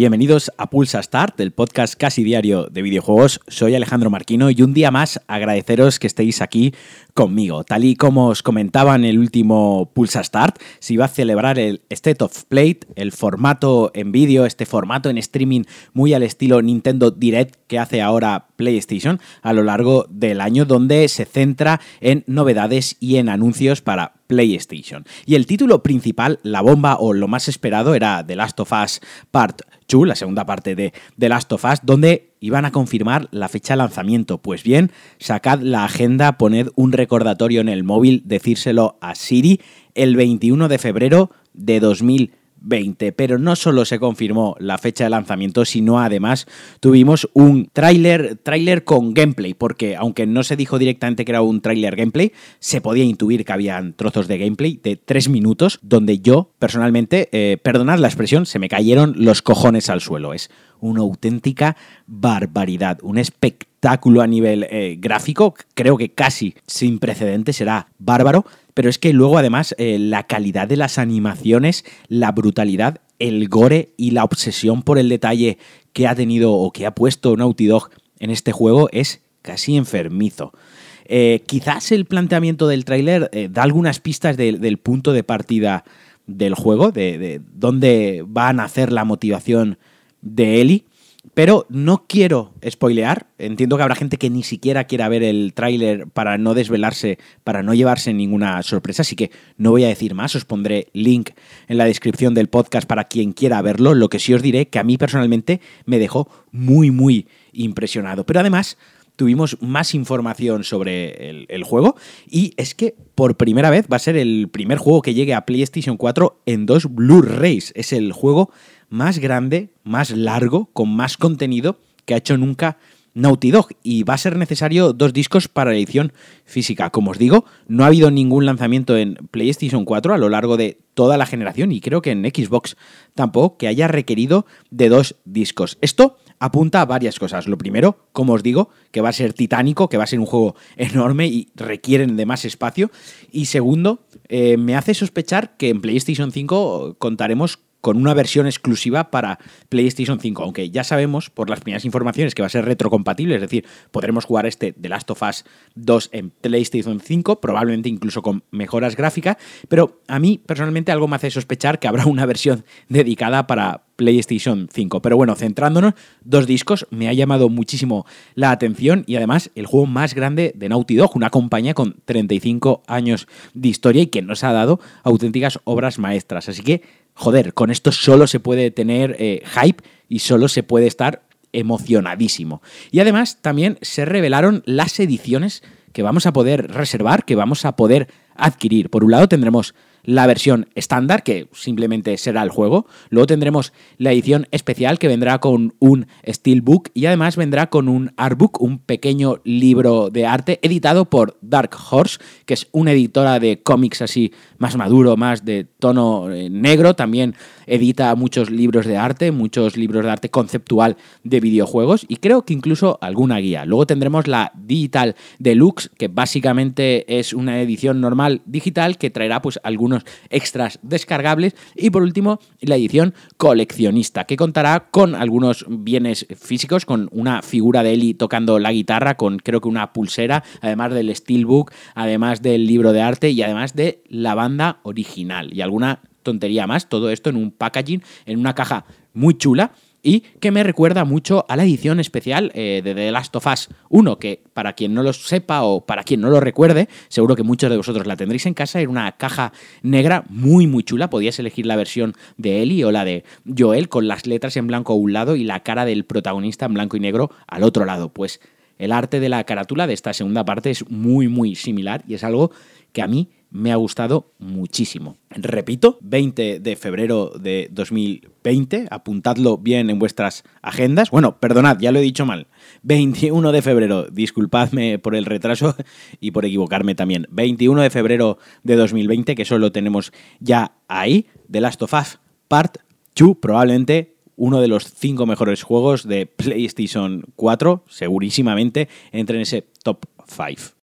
Bienvenidos a Pulsa Start, el podcast casi diario de videojuegos. Soy Alejandro Marquino y un día más agradeceros que estéis aquí conmigo. Tal y como os comentaba en el último Pulsa Start, se iba a celebrar el State of Play, el formato en vídeo, este formato en streaming muy al estilo Nintendo Direct que hace ahora PlayStation a lo largo del año, donde se centra en novedades y en anuncios para PlayStation. Y el título principal, la bomba o lo más esperado, era The Last of Us Part 2, la segunda parte de The Last of Us, donde iban a confirmar la fecha de lanzamiento. Pues bien, sacad la agenda, poned un recordatorio en el móvil, decírselo a Siri el 21 de febrero de 2020 20, pero no solo se confirmó la fecha de lanzamiento, sino además tuvimos un tráiler tráiler con gameplay, porque aunque no se dijo directamente que era un tráiler gameplay, se podía intuir que habían trozos de gameplay de 3 minutos, donde yo, personalmente, eh, perdonad la expresión, se me cayeron los cojones al suelo. Es una auténtica barbaridad, un espectáculo a nivel eh, gráfico, creo que casi sin precedentes, será bárbaro, pero es que luego además eh, la calidad de las animaciones, la brutalidad, el gore y la obsesión por el detalle que ha tenido o que ha puesto Naughty Dog en este juego es casi enfermizo. Eh, quizás el planteamiento del tráiler da algunas pistas del punto de partida del juego, de, de dónde va a nacer la motivación de Eli. Pero no quiero spoilear. Entiendo que habrá gente que ni siquiera quiera ver el tráiler para no desvelarse, para no llevarse ninguna sorpresa. Así que no voy a decir más. Os pondré link en la descripción del podcast para quien quiera verlo. Lo que sí os diré que a mí personalmente me dejó muy, muy impresionado. Pero además tuvimos más información sobre el, juego y es que por primera vez va a ser el primer juego que llegue a PlayStation 4 en dos Blu-rays. Es el juego más grande, más largo, con más contenido que ha hecho nunca Naughty Dog y va a ser necesario dos discos para la edición física. Como os digo, no ha habido ningún lanzamiento en PlayStation 4 a lo largo de toda la generación y creo que en Xbox tampoco que haya requerido de dos discos. Esto apunta a varias cosas. Lo primero, como os digo, que va a ser titánico, que va a ser un juego enorme y requieren de más espacio. Y segundo, eh, me hace sospechar que en PlayStation 5 contaremos con una versión exclusiva para PlayStation 5, aunque ya sabemos por las primeras informaciones que va a ser retrocompatible, es decir, podremos jugar este The Last of Us 2 en PlayStation 5, probablemente incluso con mejoras gráficas, pero a mí personalmente algo me hace sospechar que habrá una versión dedicada para PlayStation 5. Pero bueno, centrándonos, dos discos me ha llamado muchísimo la atención y además el juego más grande de Naughty Dog, una compañía con 35 años de historia y que nos ha dado auténticas obras maestras. Así que joder, con esto solo se puede tener eh, hype y solo se puede estar emocionadísimo. Y además también se revelaron las ediciones que vamos a poder reservar, que vamos a poder adquirir. Por un lado tendremos la versión estándar, que simplemente será el juego. Luego tendremos la edición especial, que vendrá con un Steelbook y además vendrá con un Artbook, un pequeño libro de arte editado por Dark Horse, que es una editora de cómics así más maduro, más de tono eh, negro. También edita muchos libros de arte, muchos libros de arte conceptual de videojuegos y creo que incluso alguna guía. Luego tendremos la Digital Deluxe, que básicamente es una edición normal digital que traerá pues algunos extras descargables. Y por último la edición coleccionista que contará con algunos bienes físicos, con una figura de Eli tocando la guitarra, con creo que una pulsera, además del steelbook, además del libro de arte y además de la banda original. Y alguna tontería más, todo esto en un packaging, en una caja muy chula y que me recuerda mucho a la edición especial eh, de The Last of Us 1, que para quien no lo sepa o para quien no lo recuerde, seguro que muchos de vosotros la tendréis en casa, era una caja negra muy muy chula, podías elegir la versión de Ellie o la de Joel con las letras en blanco a un lado y la cara del protagonista en blanco y negro al otro lado, pues el arte de la carátula de esta segunda parte es muy muy similar y es algo que a mí me ha gustado muchísimo. Repito, 20 de febrero de 2020, apuntadlo bien en vuestras agendas. Bueno, perdonad, ya lo he dicho mal. 21 de febrero, disculpadme por el retraso y por equivocarme también. 21 de febrero de 2020, que solo tenemos ya ahí, The Last of Us Part 2, probablemente uno de los cinco mejores juegos de PlayStation 4, segurísimamente entre en ese top 5.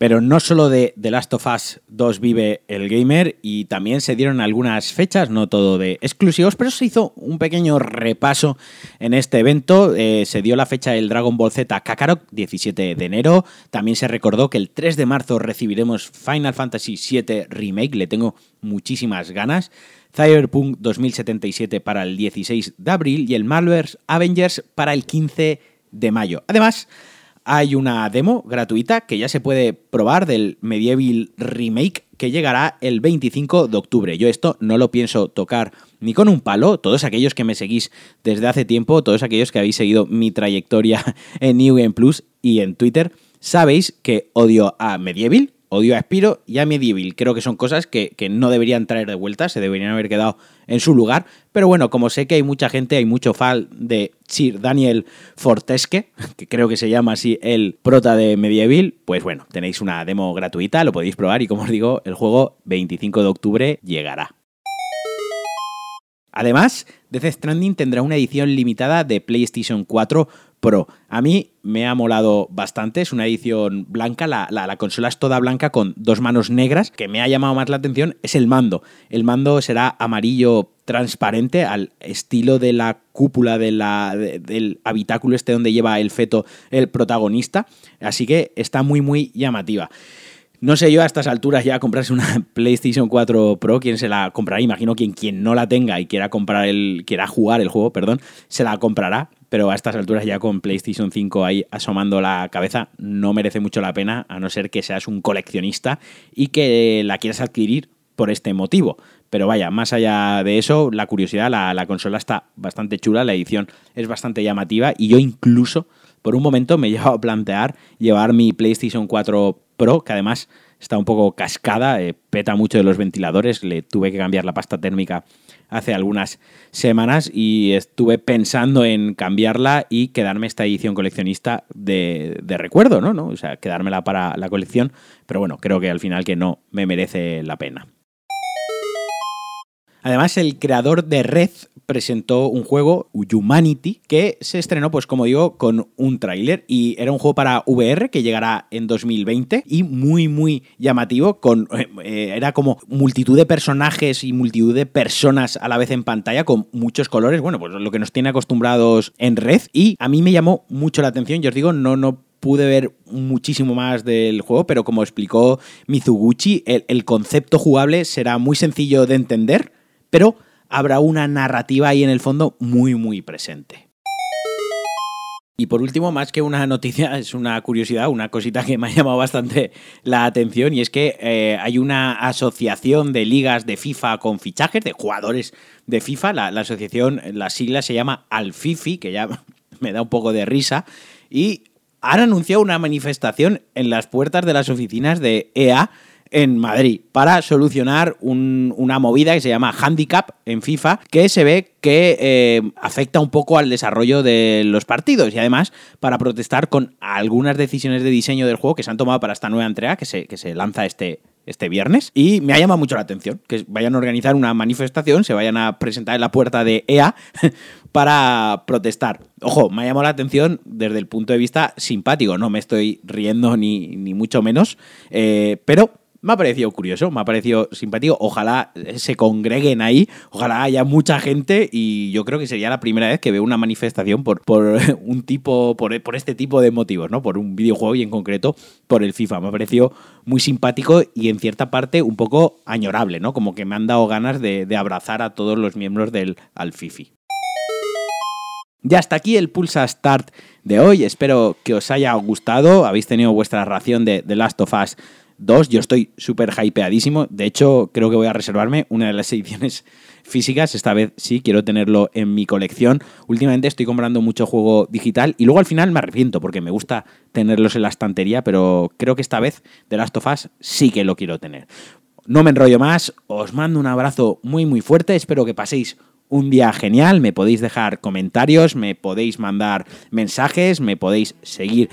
Pero no solo de The Last of Us 2 vive el gamer y también se dieron algunas fechas, no todo de exclusivos, pero se hizo un pequeño repaso en este evento. Eh, se dio la fecha del Dragon Ball Z Kakarot, 17 de enero. También se recordó que el 3 de marzo recibiremos Final Fantasy VII Remake, le tengo muchísimas ganas. Cyberpunk 2077 para el 16 de abril y el Marvel's Avengers para el 15 de mayo. Además, hay una demo gratuita que ya se puede probar del Medieval Remake que llegará el 25 de octubre. Yo esto no lo pienso tocar ni con un palo. Todos aquellos que me seguís desde hace tiempo, todos aquellos que habéis seguido mi trayectoria en New Game Plus y en Twitter, sabéis que odio a Medieval, odio a Spiro y a Medieval. Creo que son cosas que, no deberían traer de vuelta, se deberían haber quedado en su lugar. Pero bueno, como sé que hay mucha gente, hay mucho fan de Sir Daniel Fortesque, que creo que se llama así el prota de Medieval, pues bueno, tenéis una demo gratuita, lo podéis probar y como os digo, el juego 25 de octubre llegará. Además, Death Stranding tendrá una edición limitada de PlayStation 4 Pro. A mí me ha molado bastante, es una edición blanca, la, la, consola es toda blanca con dos manos negras, que me ha llamado más la atención es el mando. El mando será amarillo transparente al estilo de la cúpula de la, del habitáculo este donde lleva el feto el protagonista, así que está muy muy llamativa. No sé yo a estas alturas ya comprarse una PlayStation 4 Pro, quién se la comprará. Imagino quien, quien no la tenga y quiera comprar el. quiera jugar el juego, perdón, se la comprará. Pero a estas alturas ya con PlayStation 5 ahí asomando la cabeza, no merece mucho la pena, a no ser que seas un coleccionista y que la quieras adquirir por este motivo. Pero vaya, más allá de eso, la curiosidad, la, la consola está bastante chula, la edición es bastante llamativa y yo incluso por un momento me he llevado a plantear llevar mi PlayStation 4 Pro, que además está un poco cascada, eh, peta mucho de los ventiladores, le tuve que cambiar la pasta térmica hace algunas semanas y estuve pensando en cambiarla y quedarme esta edición coleccionista de, de, recuerdo, ¿no? ¿no? O sea, quedármela para la colección, pero bueno, creo que al final que no me merece la pena. Además, el creador de Red presentó un juego, Humanity, que se estrenó, pues como digo, con un tráiler y era un juego para VR que llegará en 2020 y muy, muy llamativo, con, eh, era como multitud de personajes y multitud de personas a la vez en pantalla con muchos colores, bueno, pues lo que nos tiene acostumbrados en Red y a mí me llamó mucho la atención, yo os digo, no, no pude ver muchísimo más del juego, pero como explicó Mizuguchi, el concepto jugable será muy sencillo de entender, pero habrá una narrativa ahí en el fondo muy, muy presente. Y por último, más que una noticia, es una curiosidad, una cosita que me ha llamado bastante la atención, y es que eh, hay una asociación de ligas de FIFA con fichajes, de jugadores de FIFA. La, la asociación, la sigla se llama Alfifi, que ya me da un poco de risa, y han anunciado una manifestación en las puertas de las oficinas de EA en Madrid para solucionar una movida que se llama handicap en FIFA que se ve que eh, afecta un poco al desarrollo de los partidos y además para protestar con algunas decisiones de diseño del juego que se han tomado para esta nueva entrega que se, que se lanza este, este viernes y me ha llamado mucho la atención que vayan a organizar una manifestación, se vayan a presentar en la puerta de EA para protestar. Ojo, me ha llamado la atención desde el punto de vista simpático, no me estoy riendo ni, ni mucho menos, eh, pero me ha parecido curioso, me ha parecido simpático. Ojalá se congreguen ahí, ojalá haya mucha gente y yo creo que sería la primera vez que veo una manifestación por, por un tipo, por, este tipo de motivos, ¿no? Por un videojuego y en concreto por el FIFA. Me ha parecido muy simpático y en cierta parte un poco añorable, ¿no? Como que me han dado ganas de, abrazar a todos los miembros del Alfifi. Ya hasta aquí el Pulsa Start de hoy. Espero que os haya gustado. Habéis tenido vuestra ración de The Last of Us Dos, yo estoy súper hypeadísimo. De hecho, creo que voy a reservarme una de las ediciones físicas. Esta vez sí, quiero tenerlo en mi colección. Últimamente estoy comprando mucho juego digital y luego al final me arrepiento porque me gusta tenerlos en la estantería, pero creo que esta vez de Last of Us sí que lo quiero tener. No me enrollo más, os mando un abrazo muy muy fuerte, espero que paséis un día genial, me podéis dejar comentarios, me podéis mandar mensajes, me podéis seguir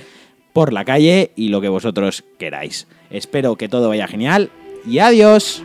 por la calle y lo que vosotros queráis. Espero que todo vaya genial y adiós.